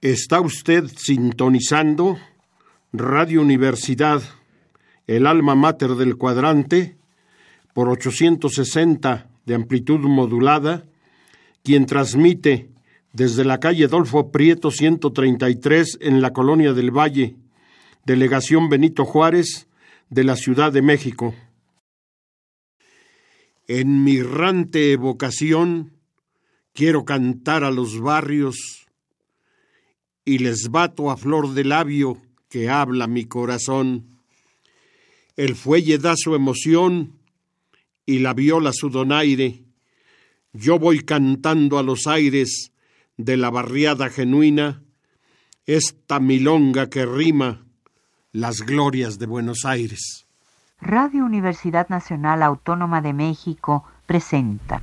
Está usted sintonizando Radio Universidad, el alma mater del cuadrante, por 860 de amplitud modulada, quien transmite desde la calle Adolfo Prieto 133 en la Colonia del Valle, Delegación Benito Juárez, de la Ciudad de México. En mi errante evocación quiero cantar a los barrios y les bato a flor de labio que habla mi corazón. El fuelle da su emoción y la viola su donaire. Yo voy cantando a los aires de la barriada genuina esta milonga que rima las glorias de Buenos Aires. Radio Universidad Nacional Autónoma de México presenta.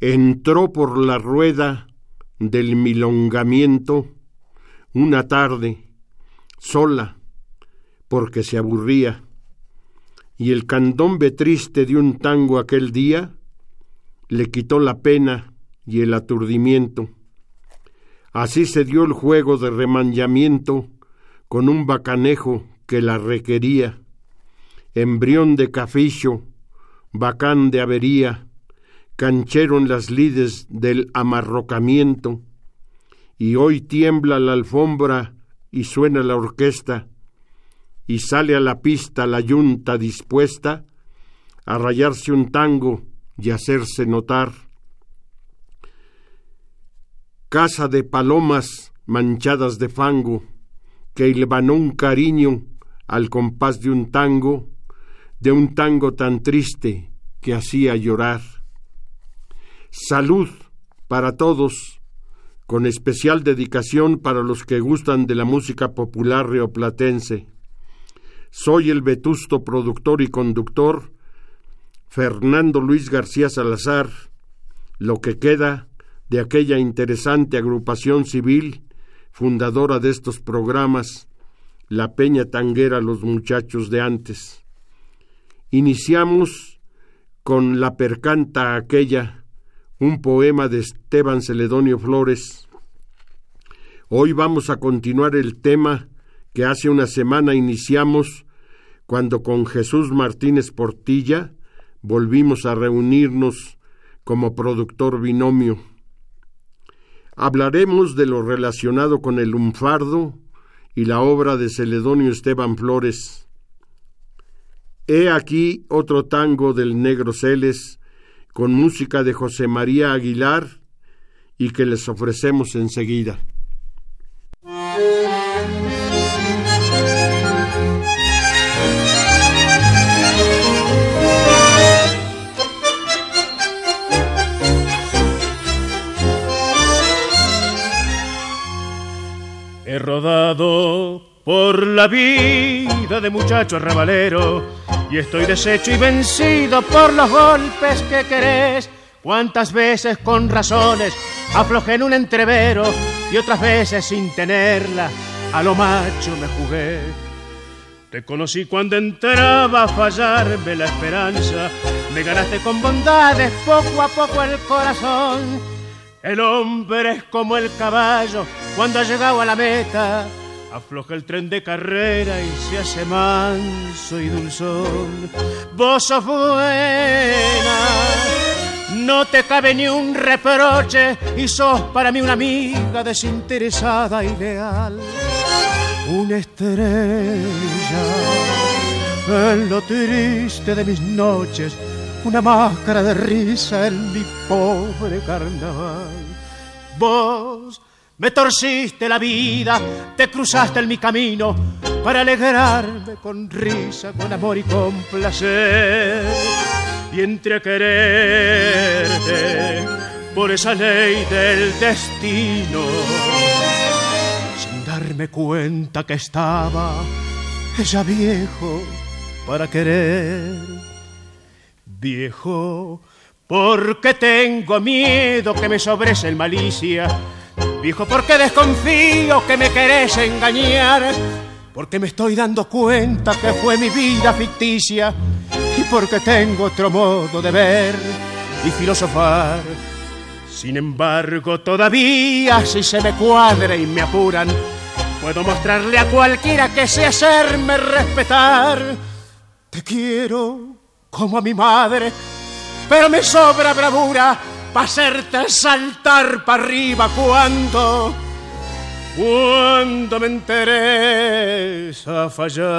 Entró por la rueda del milongamiento una tarde, sola, porque se aburría, y el candombe triste de un tango aquel día le quitó la pena y el aturdimiento. Así se dio el juego de remanllamiento con un bacanejo que la requería, embrión de caficho, bacán de avería, canchero en las lides del amarrocamiento, y hoy tiembla la alfombra y suena la orquesta, y sale a la pista la yunta dispuesta a rayarse un tango y hacerse notar. Casa de palomas manchadas de fango, que hilvanó un cariño al compás de un tango, de un tango tan triste que hacía llorar. Salud para todos, con especial dedicación para los que gustan de la música popular rioplatense. Soy el vetusto productor y conductor Fernando Luis García Salazar, lo que queda de aquella interesante agrupación civil fundadora de estos programas, la Peña Tanguera Los Muchachos de antes. Iniciamos con la percanta aquella un poema de Esteban Celedonio Flores. Hoy vamos a continuar el tema que hace una semana iniciamos cuando con Jesús Martínez Portilla volvimos a reunirnos como productor binomio. Hablaremos de lo relacionado con el lunfardo y la obra de Celedonio Esteban Flores. He aquí otro tango del negro Celes con música de José María Aguilar y que les ofrecemos enseguida. He rodado por la vida de muchacho arrabalero y estoy deshecho y vencido por los golpes que querés. Cuántas veces con razones aflojé en un entrevero y otras veces sin tenerla a lo macho me jugué. Te conocí cuando entraba a fallarme la esperanza, me ganaste con bondades poco a poco el corazón. El hombre es como el caballo cuando ha llegado a la meta Afloja el tren de carrera y se hace manso y dulzón. Vos sos buena, no te cabe ni un reproche y sos para mí una amiga desinteresada y leal. Una estrella en lo triste de mis noches una máscara de risa en mi pobre carnaval. Vos me torciste la vida, te cruzaste en mi camino para alegrarme con risa, con amor y con placer. Y entre quererte por esa ley del destino, sin darme cuenta que estaba ya viejo para querer. Viejo, porque tengo miedo que me sobrese malicia. Viejo, porque desconfío que me querés engañar. Porque me estoy dando cuenta que fue mi vida ficticia. Y porque tengo otro modo de ver y filosofar. Sin embargo, todavía si se me cuadra y me apuran, puedo mostrarle a cualquiera que sé hacerme respetar. Te quiero como a mi madre, pero me sobra bravura para hacerte saltar para arriba cuando, cuando me interesa fallar.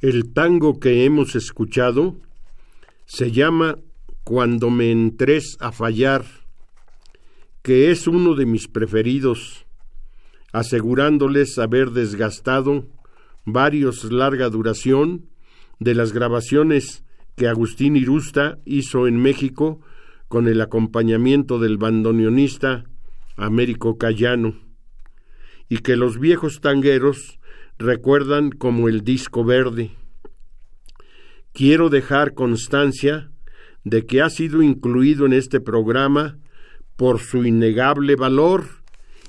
El tango que hemos escuchado se llama Cuando me entres a fallar, que es uno de mis preferidos, asegurándoles haber desgastado varios larga duración de las grabaciones que Agustín Irusta hizo en México con el acompañamiento del bandoneonista Américo Cayano, y que los viejos tangueros recuerdan como el disco verde. Quiero dejar constancia de que ha sido incluido en este programa por su innegable valor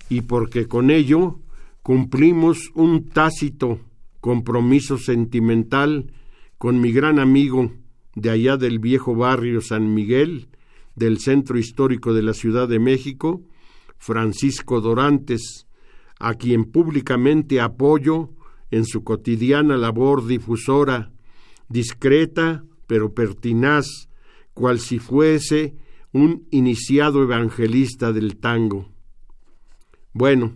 y porque con ello cumplimos un tácito compromiso sentimental con mi gran amigo de allá del viejo barrio San Miguel, del centro histórico de la Ciudad de México, Francisco Dorantes, a quien públicamente apoyo en su cotidiana labor difusora, discreta pero pertinaz, cual si fuese un iniciado evangelista del tango. Bueno,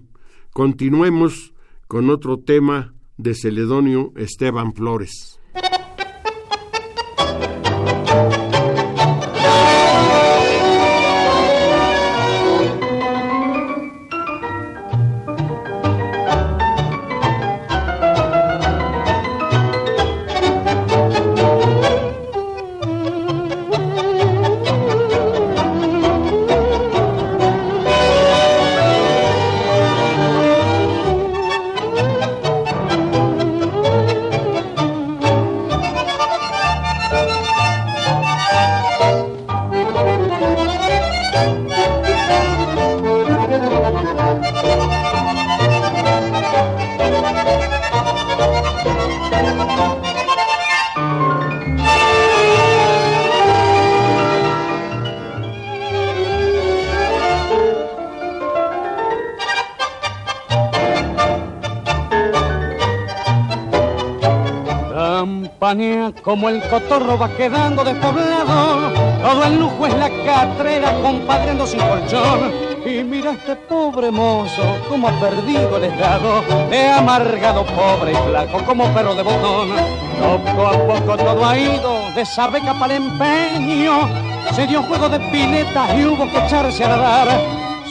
continuemos con otro tema de Celedonio Esteban Flores. Va quedando despoblado, todo el lujo es la catrera compadriendo sin colchón. Y mira este pobre mozo, como ha perdido el estado, he amargado pobre y flaco como perro de botón. Poco a poco todo ha ido de sabeca para el empeño, se dio juego de piletas y hubo que echarse a nadar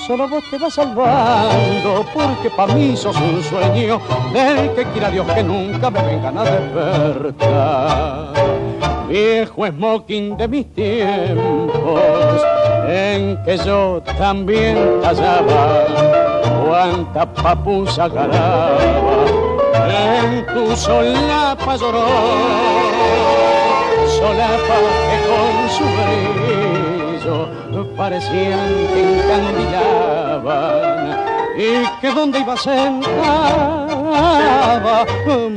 solo vos te vas salvando, porque para mí sos un sueño del que quiera Dios que nunca me vengan a despertar. Viejo smoking de mis tiempos, en que yo también tallaba, cuánta papusa ganaba, en tu solapa lloró, solapa que con su brillo parecían que encandilaban y que donde iba sentaba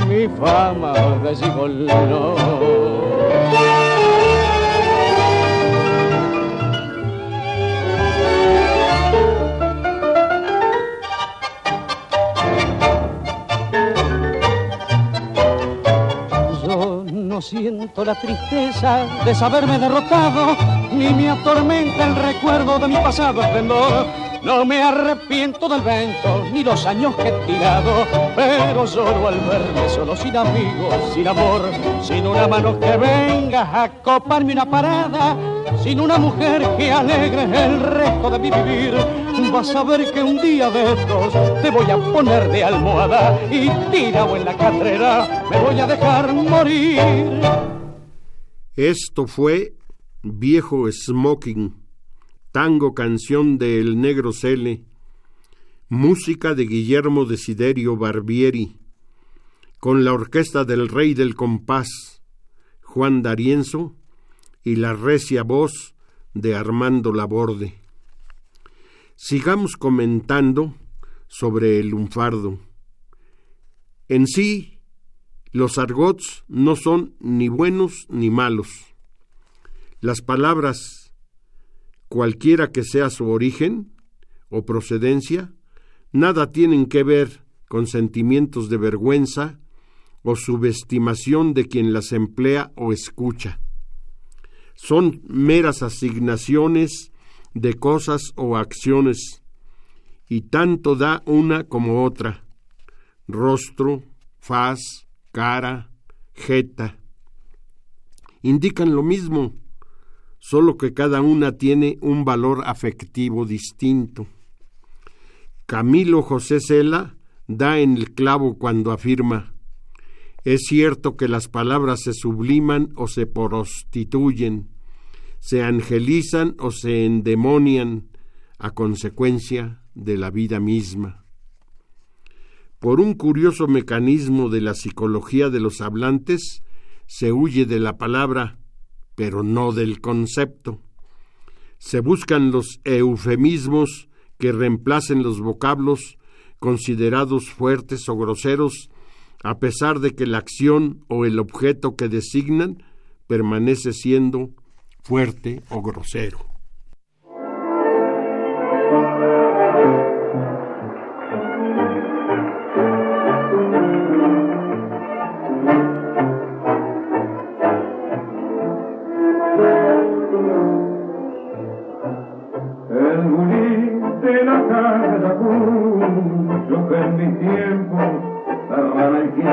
mi fama de gigoló. Siento la tristeza de saberme derrotado, ni me atormenta el recuerdo de mi pasado esplendor. No me arrepiento del vento ni los años que he tirado, pero solo al verme solo sin amigos, sin amor, sin una mano que venga a coparme una parada, sin una mujer que alegre el resto de mi vivir. Vas a ver que un día de estos te voy a poner de almohada y tirado en la carrera me voy a dejar morir. Esto fue Viejo Smoking, tango canción de El Negro Cele, música de Guillermo Desiderio Barbieri, con la orquesta del Rey del Compás, Juan D'Arienzo, y la recia voz de Armando Laborde. Sigamos comentando sobre el lunfardo. En sí, los argots no son ni buenos ni malos. Las palabras, cualquiera que sea su origen o procedencia, nada tienen que ver con sentimientos de vergüenza o subestimación de quien las emplea o escucha. Son meras asignaciones de cosas o acciones, y tanto da una como otra, rostro, faz, cara, jeta. Indican lo mismo, solo que cada una tiene un valor afectivo distinto. Camilo José Cela da en el clavo cuando afirma es cierto que las palabras se subliman o se prostituyen, se angelizan o se endemonian a consecuencia de la vida misma por un curioso mecanismo de la psicología de los hablantes, se huye de la palabra, pero no del concepto. Se buscan los eufemismos que reemplacen los vocablos considerados fuertes o groseros, a pesar de que la acción o el objeto que designan permanece siendo fuerte o grosero. ಮನಸ್ಸಿನ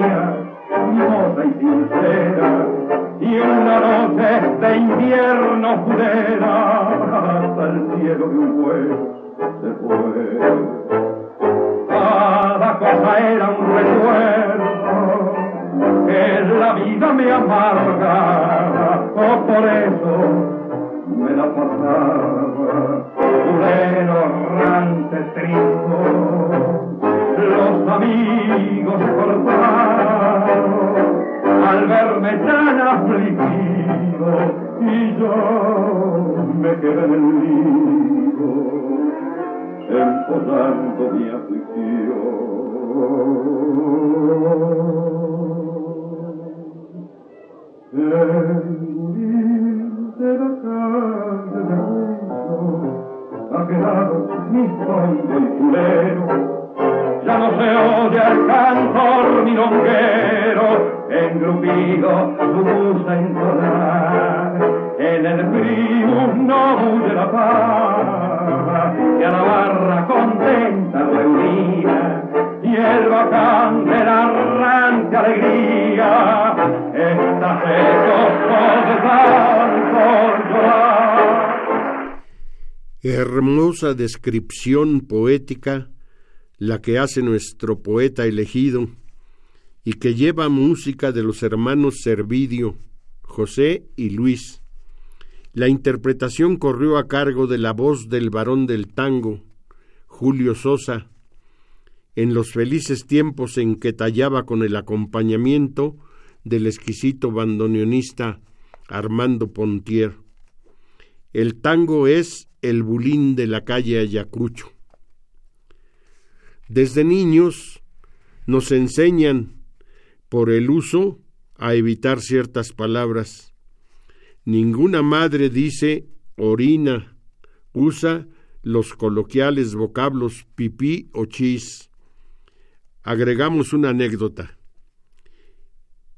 hermosa y sincera, y en noche de invierno fulera, hasta el cielo de un vuelo se fue. Cada cosa era un recuerdo que la vida me amargaba, o oh, por eso me la pasaba, fulero errante, trigo los amigos cortaron al verme tan afligido y yo me quedé en el nido empotando mi aflicción. ha quedado mi fondo y culero ya no se oye el cantor milonguero, engrupido su musa entonar. En el frío no huye la paz, y a la barra contenta reunida, y el bacán de la arranca alegría, está seco por llorar. Hermosa descripción poética la que hace nuestro poeta elegido y que lleva música de los hermanos Servidio, José y Luis. La interpretación corrió a cargo de la voz del varón del tango, Julio Sosa, en los felices tiempos en que tallaba con el acompañamiento del exquisito bandoneonista Armando Pontier. El tango es el bulín de la calle Ayacucho. Desde niños nos enseñan por el uso a evitar ciertas palabras. Ninguna madre dice orina, usa los coloquiales vocablos pipí o chis. Agregamos una anécdota.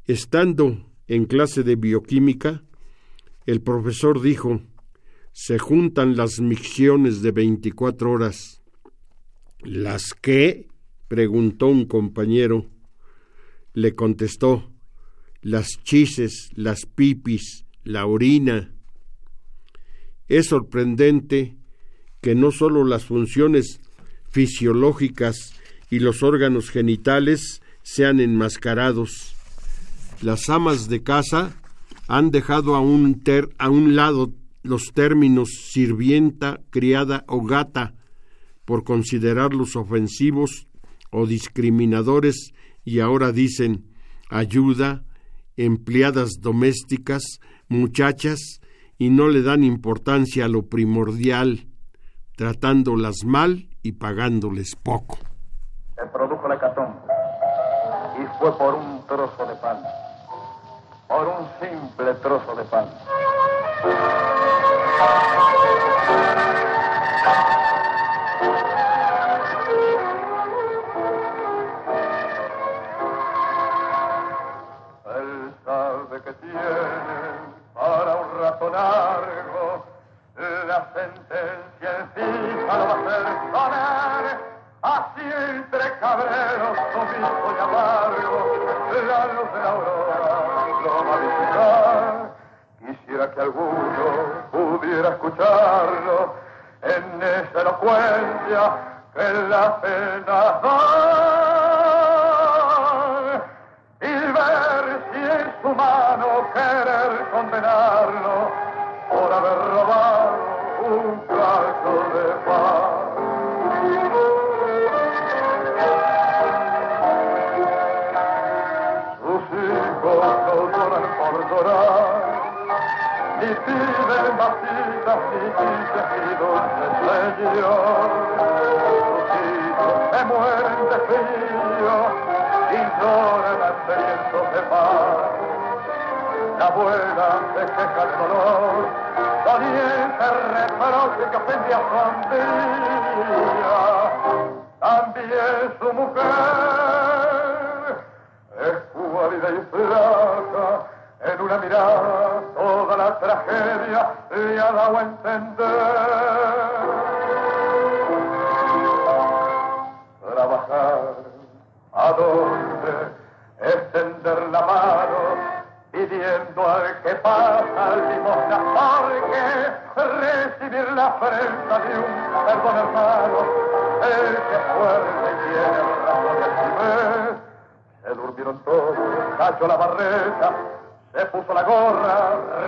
Estando en clase de bioquímica, el profesor dijo, se juntan las micciones de 24 horas. ¿Las qué? preguntó un compañero. Le contestó, las chises, las pipis, la orina. Es sorprendente que no sólo las funciones fisiológicas y los órganos genitales sean enmascarados. Las amas de casa han dejado a un, ter, a un lado los términos sirvienta, criada o gata por considerarlos ofensivos o discriminadores y ahora dicen ayuda, empleadas domésticas, muchachas, y no le dan importancia a lo primordial, tratándolas mal y pagándoles poco. Se produjo la hecatombe y fue por un trozo de pan, por un simple trozo de pan. Que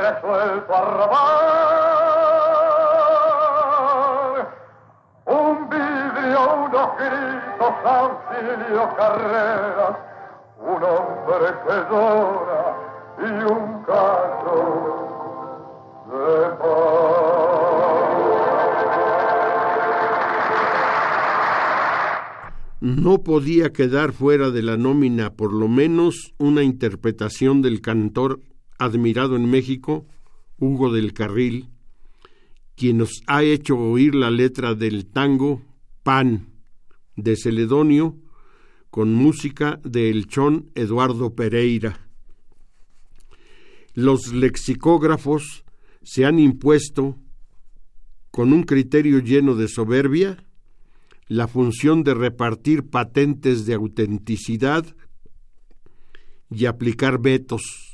resuelto a robar. Un vidrio, unos gritos, auxilio, carreras, un hombre que llora y un de No podía quedar fuera de la nómina por lo menos una interpretación del cantor admirado en México, Hugo del Carril, quien nos ha hecho oír la letra del tango Pan de Celedonio con música de El Chón Eduardo Pereira. Los lexicógrafos se han impuesto, con un criterio lleno de soberbia, la función de repartir patentes de autenticidad y aplicar vetos,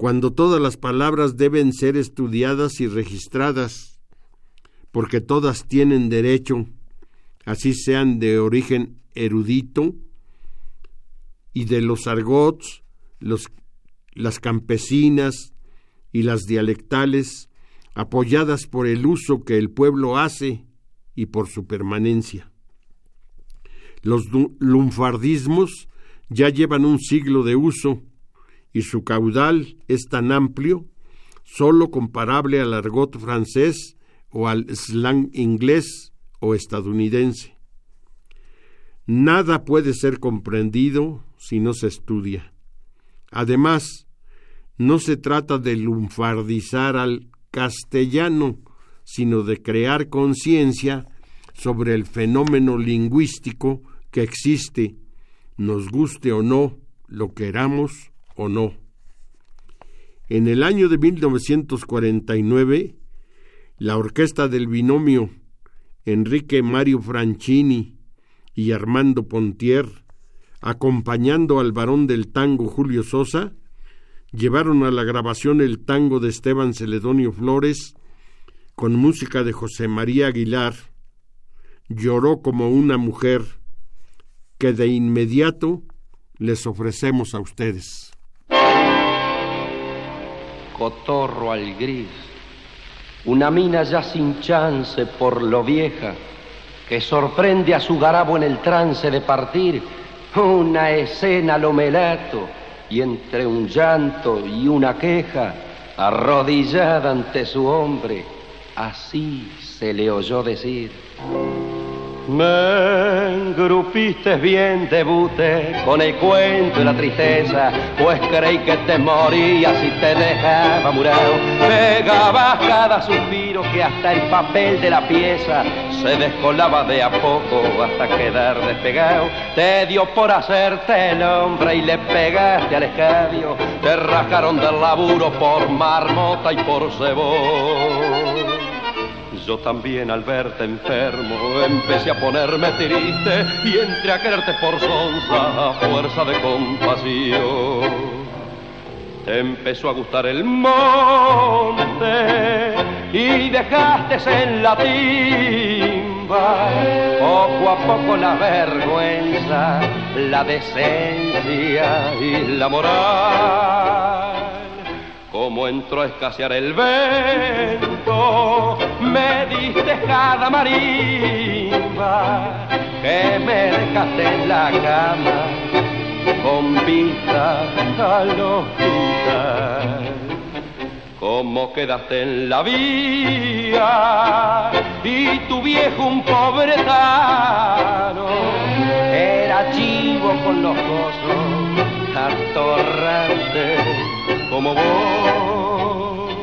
cuando todas las palabras deben ser estudiadas y registradas, porque todas tienen derecho, así sean de origen erudito, y de los argots, las campesinas y las dialectales, apoyadas por el uso que el pueblo hace y por su permanencia. Los lunfardismos ya llevan un siglo de uso y su caudal es tan amplio, solo comparable al argot francés o al slang inglés o estadounidense. Nada puede ser comprendido si no se estudia. Además, no se trata de lunfardizar al castellano, sino de crear conciencia sobre el fenómeno lingüístico que existe, nos guste o no, lo queramos o no. En el año de 1949, la orquesta del binomio Enrique Mario Franchini y Armando Pontier, acompañando al varón del tango Julio Sosa, llevaron a la grabación el tango de Esteban Celedonio Flores con música de José María Aguilar, lloró como una mujer que de inmediato les ofrecemos a ustedes. Cotorro al gris, una mina ya sin chance por lo vieja, que sorprende a su garabo en el trance de partir, una escena lo melato, y entre un llanto y una queja, arrodillada ante su hombre, Así se le oyó decir. Me engrupiste bien, debute, con el cuento y la tristeza, pues creí que te morías y te dejaba murado. Pegabas cada suspiro que hasta el papel de la pieza se descolaba de a poco hasta quedar despegado. Te dio por hacerte el hombre y le pegaste al escabio. Te rascaron del laburo por marmota y por cebón. Yo también al verte enfermo empecé a ponerme triste y entré a quererte por sonza a fuerza de compasión. Te empezó a gustar el monte y dejaste en la timba poco a poco la vergüenza, la decencia y la moral como entró a escasear el vento, me diste cada marimba que me dejaste en la cama con vista al hospital. Como quedaste en la vía y tu viejo un pobre tano era chivo con los gozos atorrantes como vos.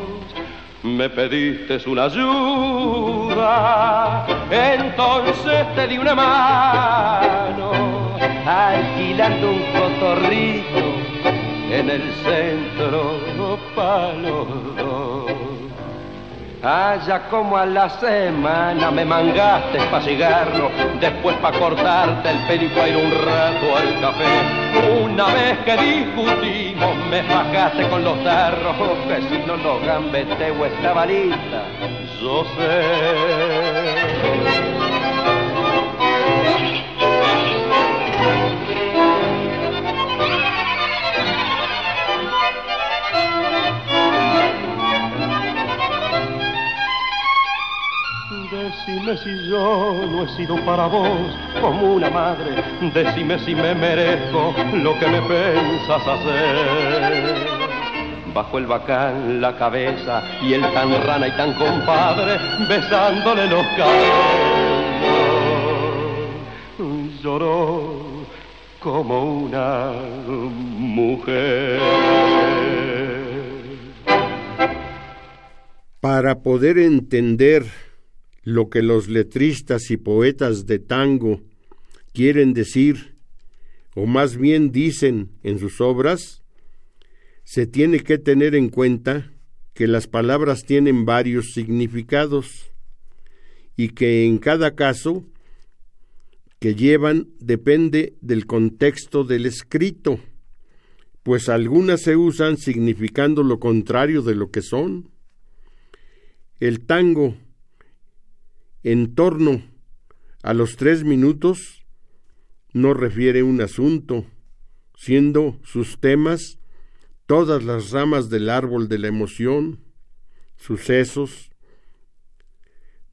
Me pediste una ayuda, entonces te di una mano, alquilando un cotorrito en el centro palo Allá como a la semana me mangaste pa' cigarro, después pa' cortarte el pelo y ir un rato al café. Una vez que discutimos me bajaste con los tarros, que si no los gambeteo esta lista, yo sé. Decime si yo no he sido para vos como una madre. Decime si me merezco lo que me pensas hacer. Bajo el bacán la cabeza y el tan rana y tan compadre besándole los cabellos. Lloró como una mujer. Para poder entender lo que los letristas y poetas de tango quieren decir o más bien dicen en sus obras, se tiene que tener en cuenta que las palabras tienen varios significados y que en cada caso que llevan depende del contexto del escrito, pues algunas se usan significando lo contrario de lo que son. El tango, en torno a los tres minutos, no refiere un asunto, siendo sus temas todas las ramas del árbol de la emoción, sucesos,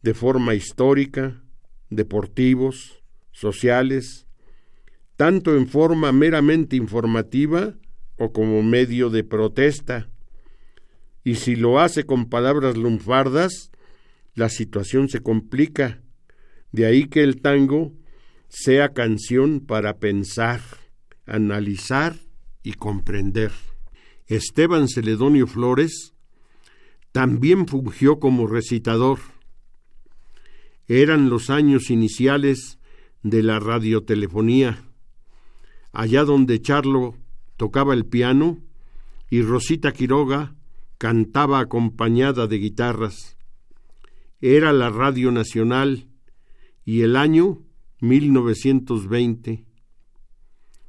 de forma histórica, deportivos, sociales, tanto en forma meramente informativa o como medio de protesta. Y si lo hace con palabras lunfardas, la situación se complica. De ahí que el tango sea canción para pensar, analizar y comprender. Esteban Celedonio Flores también fungió como recitador. Eran los años iniciales de la radiotelefonía, allá donde Charlo tocaba el piano y Rosita Quiroga cantaba acompañada de guitarras. Era la Radio Nacional y el año 1920.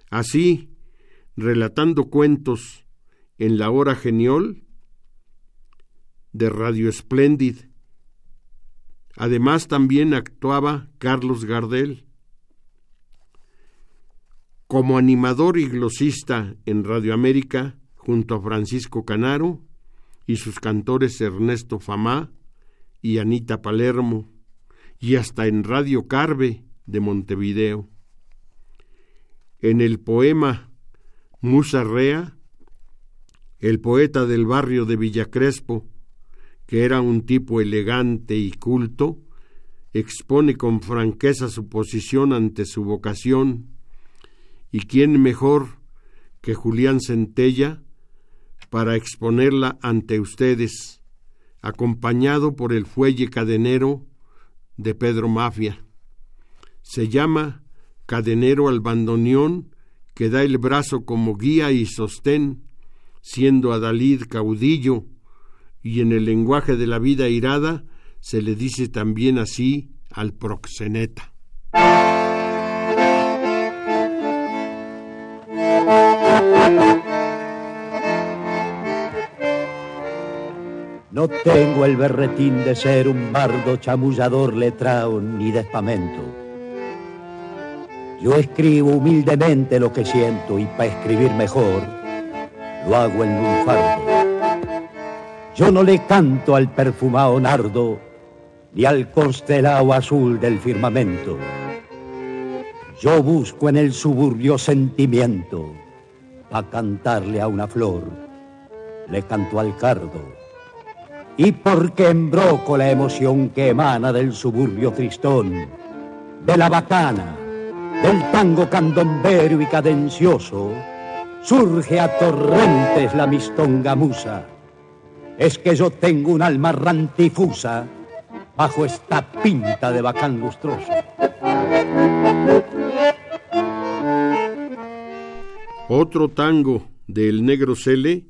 Así, relatando cuentos en la hora genial de Radio Splendid. Además también actuaba Carlos Gardel. Como animador y glosista en Radio América, junto a Francisco Canaro y sus cantores Ernesto Famá y Anita Palermo, y hasta en Radio Carve de Montevideo. En el poema Musa Rea el poeta del barrio de Villacrespo, que era un tipo elegante y culto, expone con franqueza su posición ante su vocación, y quién mejor que Julián Centella para exponerla ante ustedes, acompañado por el fuelle cadenero de Pedro Mafia. Se llama Cadenero al bandoneón, que da el brazo como guía y sostén siendo Adalid caudillo, y en el lenguaje de la vida irada se le dice también así al proxeneta. No tengo el berretín de ser un bardo chamullador letrao ni de espamento. Yo escribo humildemente lo que siento y para escribir mejor lo hago en lunfardo. Yo no le canto al perfumado nardo, ni al constelado azul del firmamento. Yo busco en el suburbio sentimiento, pa' cantarle a una flor, le canto al cardo. Y porque embroco la emoción que emana del suburbio tristón, de la bacana, del tango candombero y cadencioso, surge a torrentes la mistonga musa. Es que yo tengo un alma rantifusa bajo esta pinta de bacán lustroso. Otro tango del negro Cele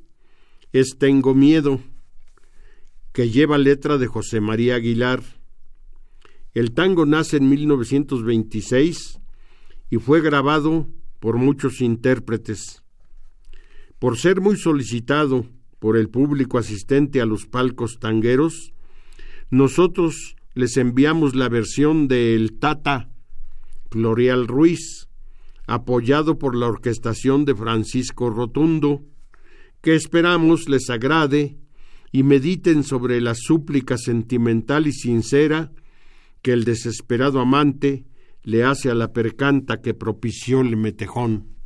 es Tengo Miedo, que lleva letra de José María Aguilar. El tango nace en 1926 y fue grabado por muchos intérpretes. Por ser muy solicitado por el público asistente a los palcos tangueros, nosotros les enviamos la versión de El Tata Florial Ruiz, apoyado por la orquestación de Francisco Rotundo, que esperamos les agrade y mediten sobre la súplica sentimental y sincera que el desesperado amante le hace a la percanta que propició el metejón.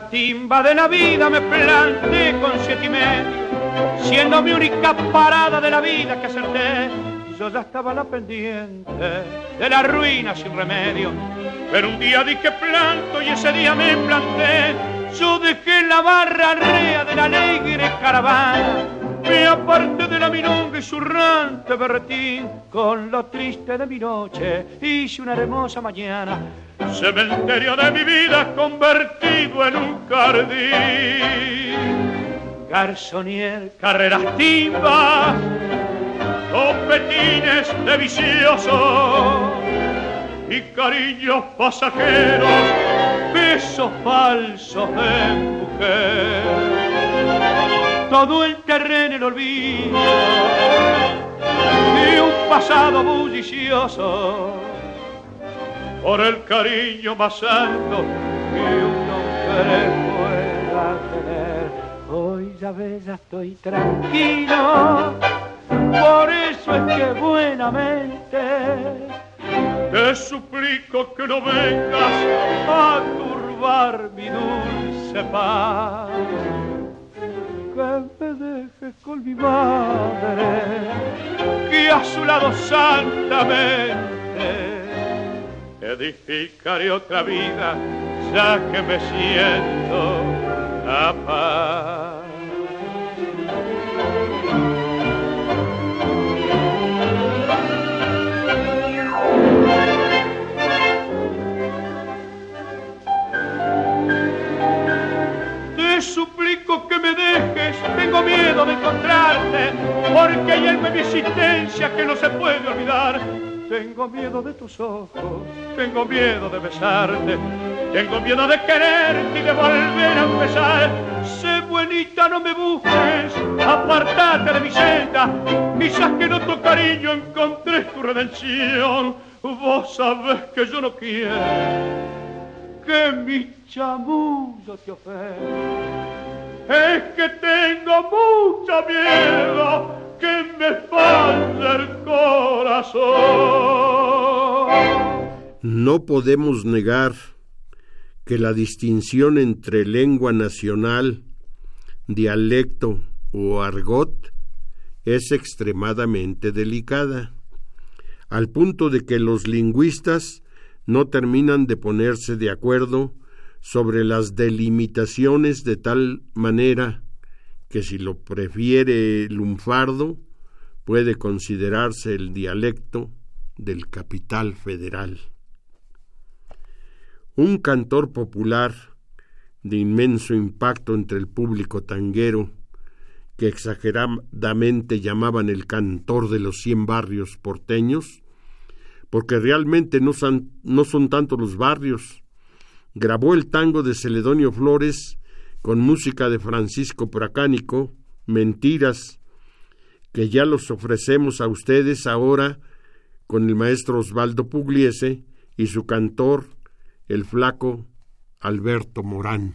La timba de la vida me planté con siete y medio, siendo mi única parada de la vida que acerté. Yo ya estaba la pendiente de la ruina sin remedio, pero un día dije planto y ese día me planté. Yo dejé la barra rea de la alegre caravana me aparté de la milonga y zurrante berretín, con lo triste de mi noche hice una hermosa mañana. Cementerio de mi vida convertido en un jardín. Garzonier, carreras timba, copetines de vicioso y cariños pasajeros, besos falsos de mujer todo el terreno el olvido de un pasado bullicioso por el cariño más alto que un hombre pueda tener. Hoy ya ves, estoy tranquilo, por eso es que buenamente te suplico que no vengas a turbar mi dulce paz que me dejes con mi madre, que a su lado santamente edificaré otra vida, ya que me siento la me dejes, tengo miedo de encontrarte, porque hay en mi existencia que no se puede olvidar. Tengo miedo de tus ojos, tengo miedo de besarte, tengo miedo de quererte y de volver a empezar. Sé buenita, no me busques, apartate de mi senda, quizás que no tu cariño encontré tu redención. Vos sabés que yo no quiero que mi chamuyo te ofenda es que tengo mucho miedo que me falle el corazón. No podemos negar que la distinción entre lengua nacional, dialecto o argot es extremadamente delicada, al punto de que los lingüistas no terminan de ponerse de acuerdo sobre las delimitaciones de tal manera que si lo prefiere lunfardo puede considerarse el dialecto del capital federal. Un cantor popular de inmenso impacto entre el público tanguero, que exageradamente llamaban el cantor de los cien barrios porteños, porque realmente no son, no son tanto los barrios, grabó el tango de Celedonio Flores con música de Francisco Pracánico, Mentiras, que ya los ofrecemos a ustedes ahora con el maestro Osvaldo Pugliese y su cantor, el flaco Alberto Morán.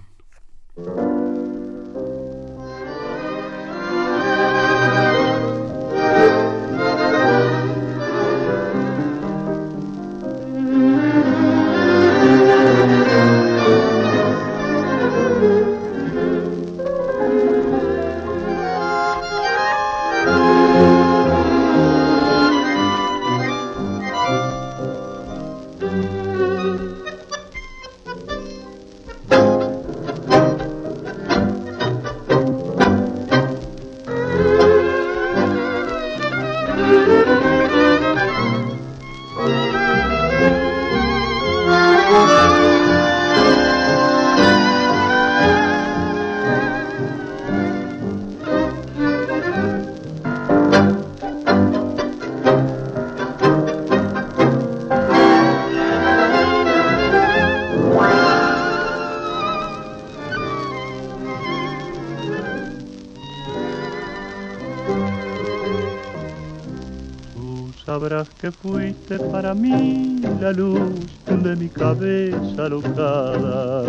Para mí la luz de mi cabeza alocada.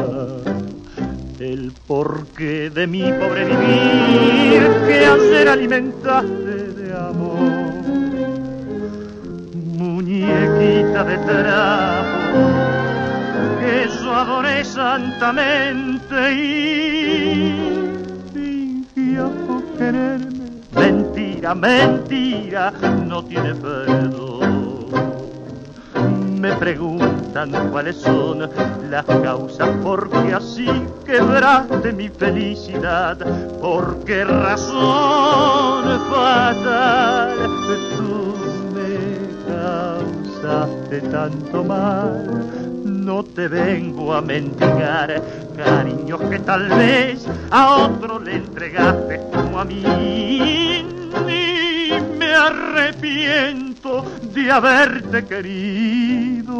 El porqué de mi pobre vivir que hacer alimentaste de amor. Muñequita de trapo que yo adoré santamente te ir. Fingía quererme, mentira, mentira, no tiene perdón. Me preguntan cuáles son las causas por qué así quebraste mi felicidad, por qué razón fatal tú me causaste tanto mal no te vengo a mendigar cariño que tal vez a otro le entregaste como a mí. Ni me arrepiento de haberte querido.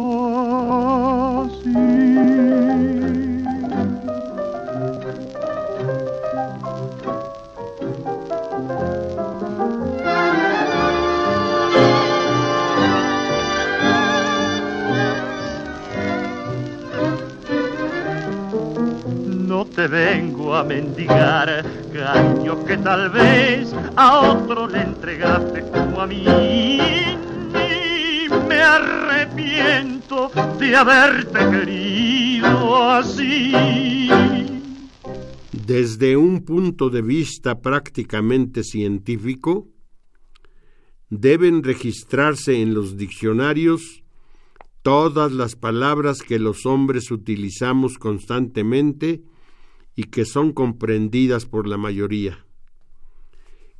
Te vengo a mendigar, cariño que tal vez a otro le entregaste como a mí. Y me arrepiento de haberte querido así. Desde un punto de vista prácticamente científico, deben registrarse en los diccionarios todas las palabras que los hombres utilizamos constantemente y que son comprendidas por la mayoría.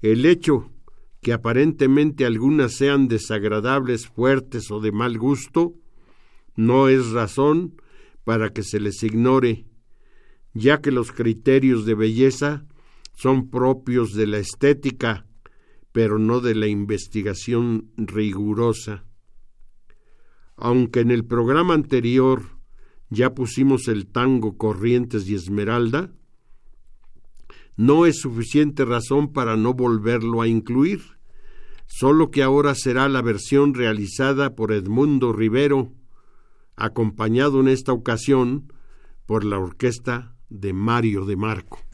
El hecho que aparentemente algunas sean desagradables, fuertes o de mal gusto, no es razón para que se les ignore, ya que los criterios de belleza son propios de la estética, pero no de la investigación rigurosa. Aunque en el programa anterior ya pusimos el tango Corrientes y Esmeralda, no es suficiente razón para no volverlo a incluir, solo que ahora será la versión realizada por Edmundo Rivero, acompañado en esta ocasión por la orquesta de Mario de Marco.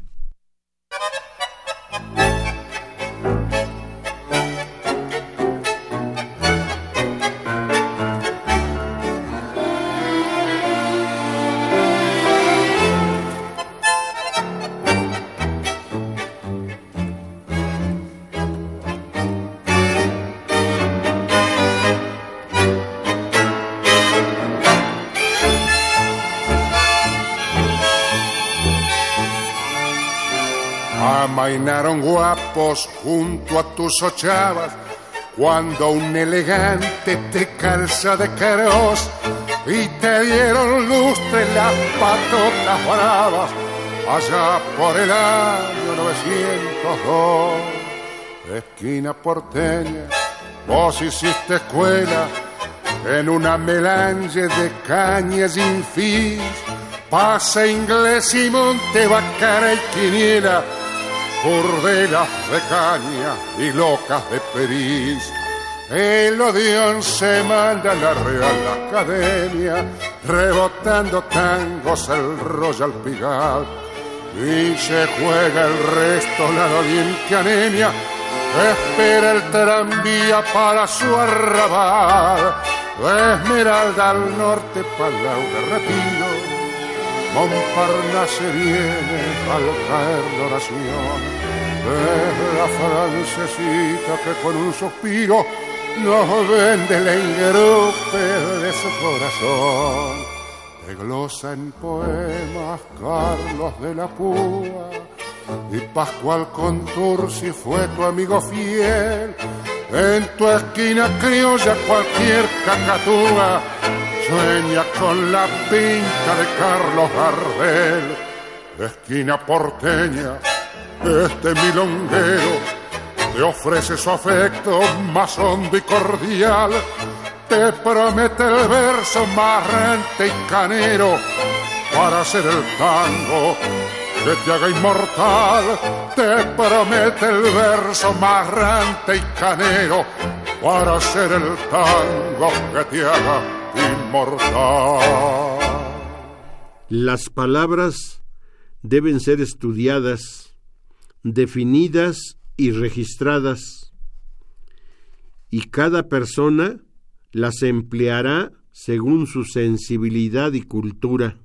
Junto a tus ochavas cuando un elegante te calza de caros y te dieron lustre las patotas bravas allá por el año 902. Esquina porteña, vos hiciste escuela en una melange de cañas sin fin, pasa inglés y monte bacara y quiniela burdelas de caña y locas de periz. El Odeón se manda a la Real Academia, rebotando tangos el Royal Pigal. Y se juega el resto la doliente anemia, espera el tranvía para su arrabal. De Esmeralda al norte, Palau de Retiro, Montparnasse viene al caer la oración de la francesita que con un suspiro nos vende la engrupe de su corazón. De glosa en poemas Carlos de la Púa y Pascual Contursi fue tu amigo fiel. En tu esquina criolla cualquier cacatúa sueña con la pinta de Carlos Gardel, esquina porteña, este milonguero te ofrece su afecto más hondo y cordial, te promete el verso marrante y canero para hacer el tango que te haga inmortal, te promete el verso marrante y canero para hacer el tango que te haga las palabras deben ser estudiadas, definidas y registradas, y cada persona las empleará según su sensibilidad y cultura.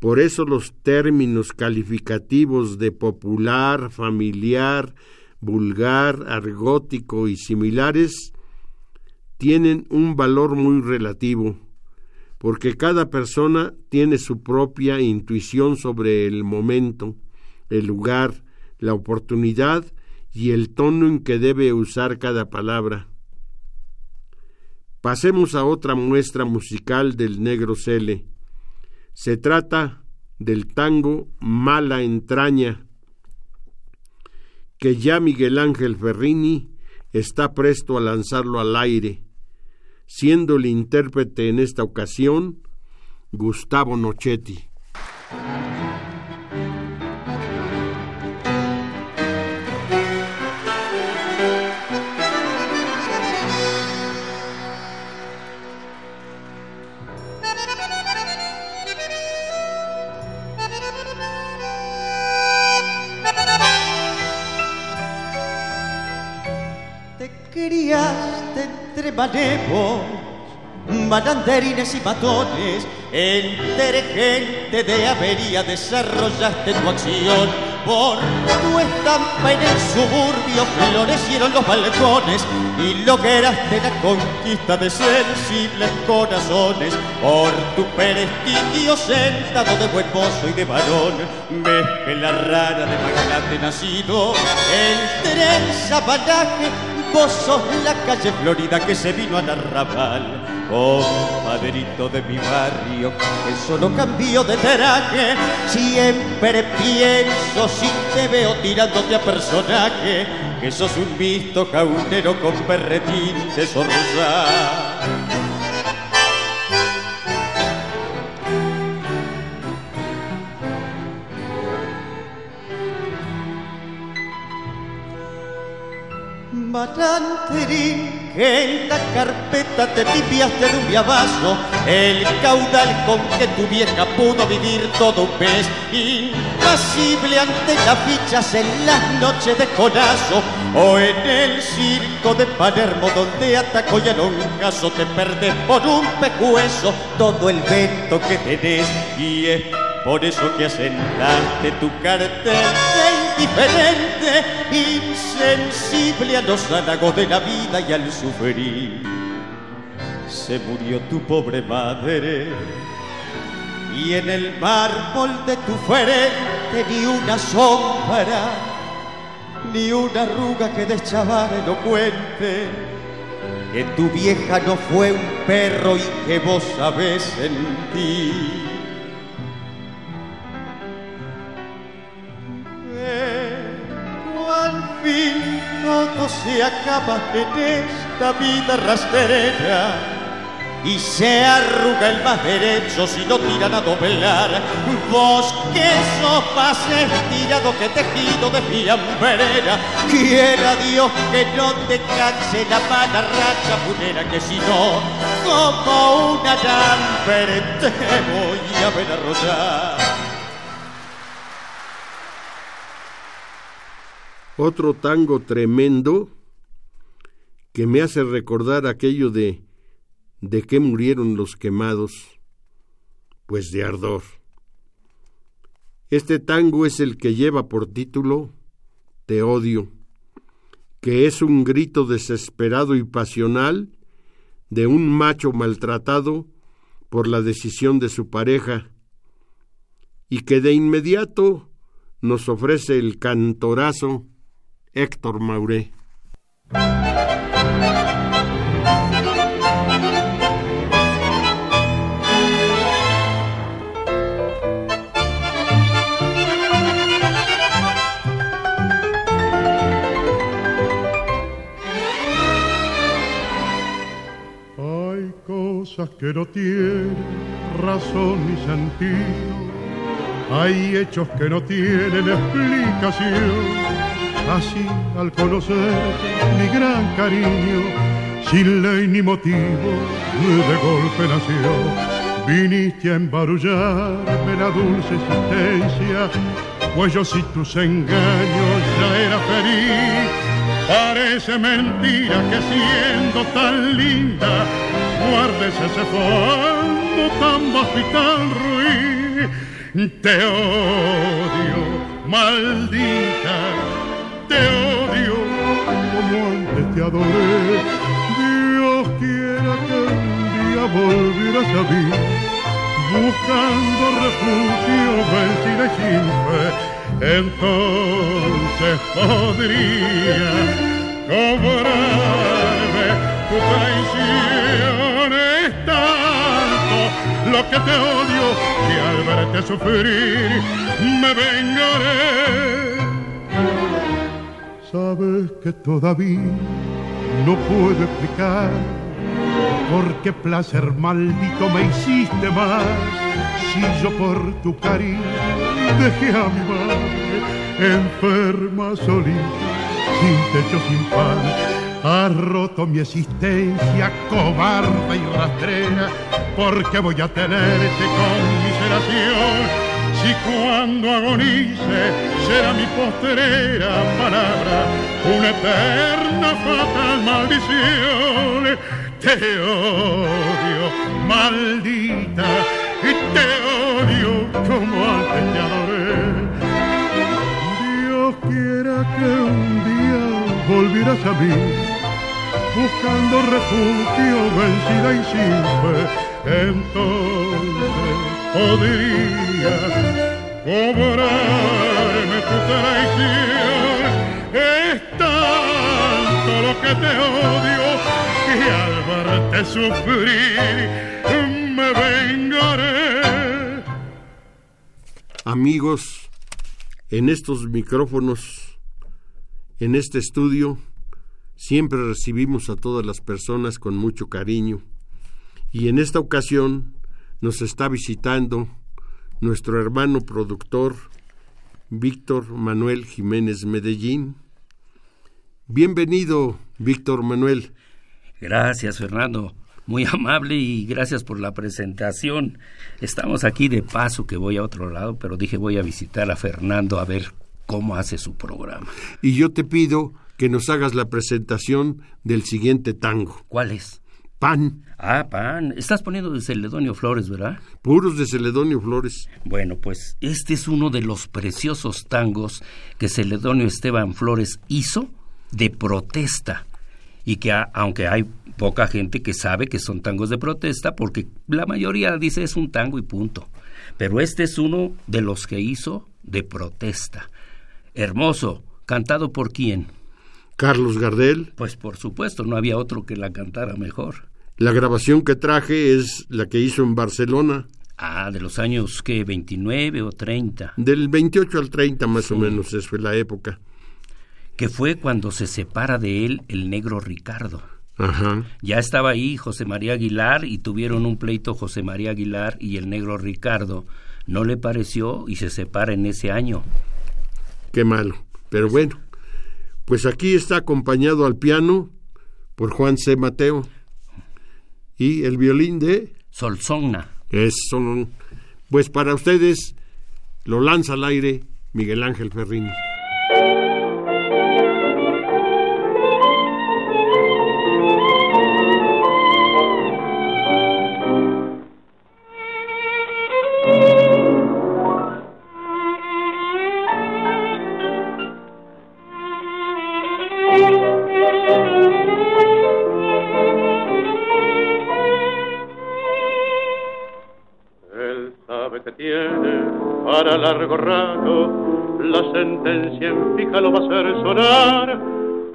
Por eso los términos calificativos de popular, familiar, vulgar, argótico y similares tienen un valor muy relativo, porque cada persona tiene su propia intuición sobre el momento, el lugar, la oportunidad y el tono en que debe usar cada palabra. Pasemos a otra muestra musical del negro Cele. Se trata del tango Mala entraña, que ya Miguel Ángel Ferrini está presto a lanzarlo al aire, siendo el intérprete en esta ocasión Gustavo Nochetti. Manejos, maranderines y matones, entre gente de avería desarrollaste tu acción. Por tu estampa en el suburbio florecieron los balcones y lograste la conquista de sensibles corazones. Por tu prestigio sentado de buen mozo y de varón, la rara de magnate nacido, el zapataje Vos sos la calle Florida que se vino al arrabal. Compadrito de mi barrio, que solo cambio de traje. Siempre pienso si te veo tirándote a personaje, que sos un visto caunero con perretín de zorza. Maranterín, que en la carpeta te limpiaste de un viabazo el caudal con que tu vieja pudo vivir todo un mes, impasible ante las fichas en las noches de conazo, o en el circo de Palermo donde atacó ya un caso te perdés por un pecueso todo el vento que tenés y es por eso que asentaste tu cartel indiferente, insensible a los halagos de la vida y al sufrir. Se murió tu pobre madre y en el mármol de tu frente ni una sombra, ni una arruga que deschavar elocuente. Que tu vieja no fue un perro y que vos sabés sentir todo se acaba en esta vida rastrera y se arruga el más derecho si no tiran a doblar. Vos que sos más estirado que tejido de fiambrera, quiera Dios que no te canse la mala racha punera que si no, como una alambre te voy a ver arrollar. Otro tango tremendo que me hace recordar aquello de ¿de qué murieron los quemados? Pues de ardor. Este tango es el que lleva por título Te odio, que es un grito desesperado y pasional de un macho maltratado por la decisión de su pareja, y que de inmediato nos ofrece el cantorazo Héctor Mauré. Hay cosas que no tienen razón ni sentido. Hay hechos que no tienen explicación Así al conocer mi gran cariño, sin ley ni motivo, de golpe nació. Viniste a embarullarme la dulce existencia, pues yo si tus engaños ya era feliz. Parece mentira que siendo tan linda, guardes ese fondo tan bajo y tan ruin Te odio, maldita, te odio como antes te adoré. Dios quiera que un día volvieras a mí, buscando refugio vencida y sin fe. Entonces podría cobrarme tu traición. Es tanto lo que te odio que al verte sufrir me vengaré. Sabes que todavía no puedo explicar por qué placer maldito me hiciste más. Si yo por tu cariño dejé a mi madre enferma, solita, sin techo, sin pan. Has roto mi existencia cobarde y rastrera, porque voy a tenerte con miseración. Si cuando agonice será mi postrera palabra, una eterna fatal maldición. Te odio, maldita, y te odio como antes te adoré. Dios quiera que un día volvieras a mí, buscando refugio vencida y sin fe, entonces podría cobrarme tu traición. Es tanto lo que te odio que al verte sufrir me vengaré. Amigos, en estos micrófonos, en este estudio, siempre recibimos a todas las personas con mucho cariño. Y en esta ocasión nos está visitando nuestro hermano productor Víctor Manuel Jiménez Medellín. Bienvenido, Víctor Manuel. Gracias, Fernando. Muy amable y gracias por la presentación. Estamos aquí de paso que voy a otro lado, pero dije voy a visitar a Fernando a ver cómo hace su programa. Y yo te pido que nos hagas la presentación del siguiente tango. ¿Cuál es? Pan. Ah, pan. Estás poniendo de Celedonio Flores, ¿verdad? Puros de Celedonio Flores. Bueno, pues este es uno de los preciosos tangos que Celedonio Esteban Flores hizo de protesta y que a, aunque hay poca gente que sabe que son tangos de protesta porque la mayoría dice es un tango y punto. Pero este es uno de los que hizo de protesta. Hermoso, cantado por quién? Carlos Gardel. Pues por supuesto, no había otro que la cantara mejor. La grabación que traje es la que hizo en Barcelona. Ah, de los años que 29 o 30. Del 28 al 30 más sí. o menos, esa fue la época. Que fue cuando se separa de él el negro Ricardo. Ajá. Ya estaba ahí José María Aguilar y tuvieron un pleito José María Aguilar y el negro Ricardo. No le pareció y se separa en ese año. Qué malo. Pero bueno, pues aquí está acompañado al piano por Juan C. Mateo y el violín de Solsonna. Eso, pues para ustedes lo lanza al aire Miguel Ángel Ferrini. Para largo rato la sentencia en fija lo va a hacer sonar.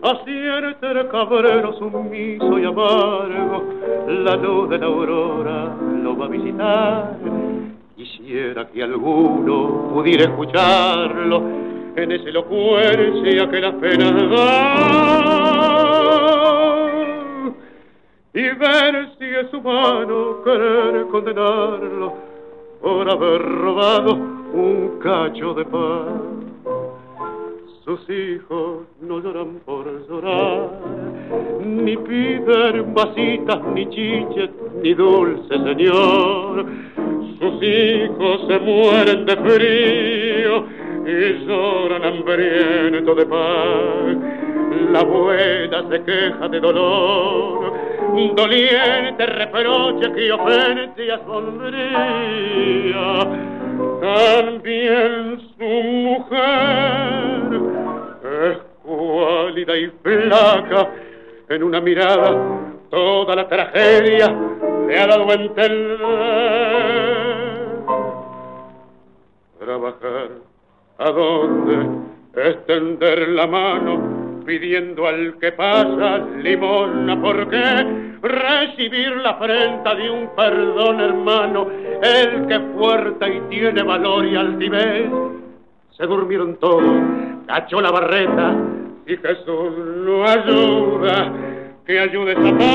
Acierta el cabrero sumiso y amargo la luz de la aurora lo va a visitar. Quisiera que alguno pudiera escucharlo en esa elocuencia que las penas da. Y ver si es humano querer condenarlo por haber robado un cacho de pan. Sus hijos no lloran por llorar, ni piden vasitas, ni chiches, ni dulce señor. Sus hijos se mueren de frío y lloran hambriento de pan. La abuela se queja de dolor, doliente reproche que ofende a sombría también su mujer. Es cuálida y flaca, en una mirada toda la tragedia le ha dado a entender. Trabajar, ¿a dónde? Extender la mano pidiendo al que pasa limona, ¿por qué? Recibir la afrenta de un perdón hermano, el que fuerte y tiene valor y altivez. Se durmieron todos, cachó la barreta y Jesús lo ayuda, que ayude esa paz.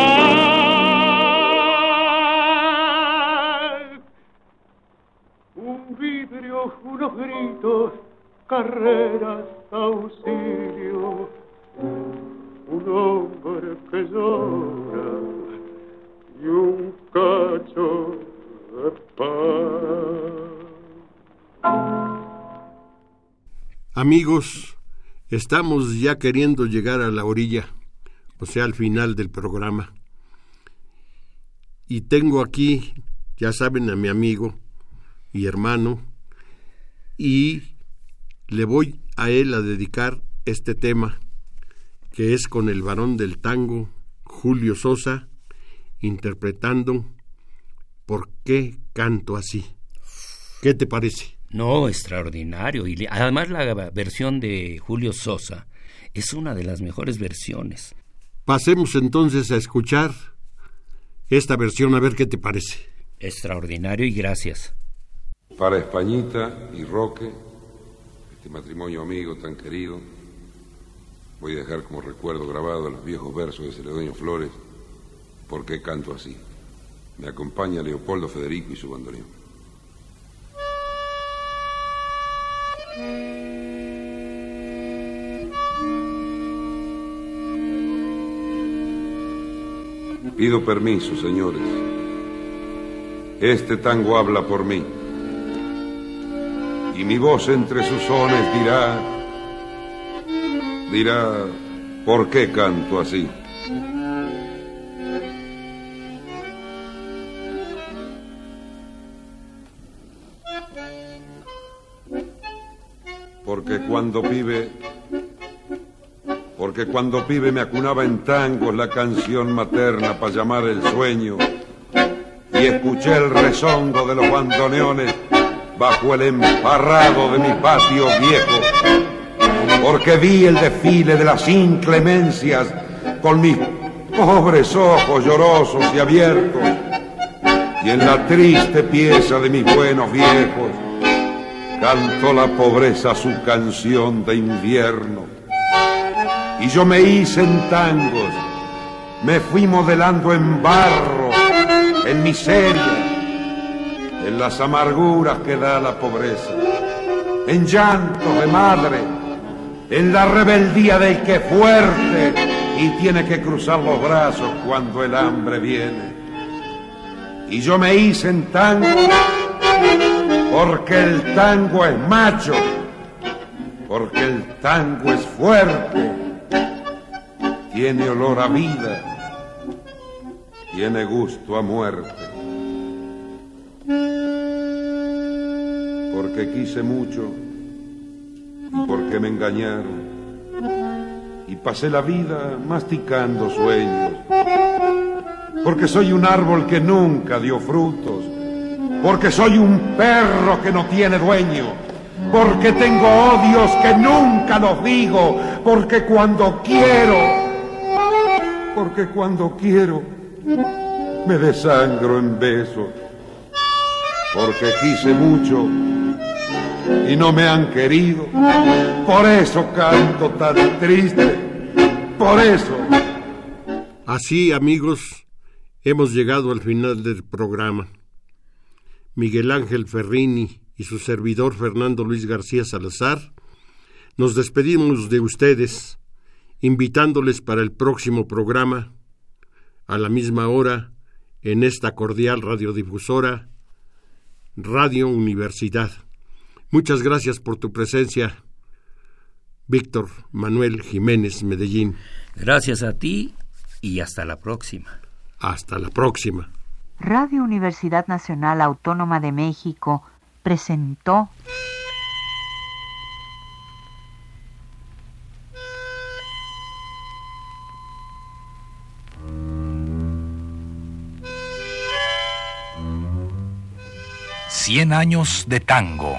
Un vidrio, unos gritos, carreras, auxilio Amigos, estamos ya queriendo llegar a la orilla, o sea, al final del programa. Y tengo aquí, ya saben, a mi amigo y hermano, y le voy a él a dedicar este tema que es con el varón del tango, Julio Sosa, interpretando ¿Por qué canto así? ¿Qué te parece? No, extraordinario. Y además la versión de Julio Sosa es una de las mejores versiones. Pasemos entonces a escuchar esta versión a ver qué te parece. Extraordinario y gracias. Para Españita y Roque, este matrimonio amigo tan querido, Voy a dejar como recuerdo grabado los viejos versos de Celedonio Flores, ¿Por qué canto así? Me acompaña Leopoldo Federico y su bandoneón. Pido permiso, señores. Este tango habla por mí. Y mi voz entre sus sones dirá dirá, ¿por qué canto así? Porque cuando pibe, porque cuando pibe me acunaba en tangos la canción materna para llamar el sueño y escuché el rezongo de los bandoneones bajo el emparrado de mi patio viejo porque vi el desfile de las inclemencias con mis pobres ojos llorosos y abiertos, y en la triste pieza de mis buenos viejos cantó la pobreza su canción de invierno. Y yo me hice en tangos, me fui modelando en barro, en miseria, en las amarguras que da la pobreza, en llanto de madre en la rebeldía del que fuerte y tiene que cruzar los brazos cuando el hambre viene. Y yo me hice en tango porque el tango es macho, porque el tango es fuerte, tiene olor a vida, tiene gusto a muerte. Porque quise mucho porque me engañaron. Y pasé la vida masticando sueños. Porque soy un árbol que nunca dio frutos. Porque soy un perro que no tiene dueño. Porque tengo odios que nunca los digo. Porque cuando quiero, porque cuando quiero, me desangro en besos. Porque quise mucho y no me han querido. Por eso canto tan triste. Por eso. Así, amigos, hemos llegado al final del programa. Miguel Ángel Ferrini y su servidor Fernando Luis García Salazar, nos despedimos de ustedes, invitándoles para el próximo programa, a la misma hora, en esta cordial radiodifusora, Radio Universidad. Muchas gracias por tu presencia, Víctor Manuel Jiménez Medellín. Gracias a ti y hasta la próxima. Hasta la próxima. Radio Universidad Nacional Autónoma de México presentó... Cien años de tango.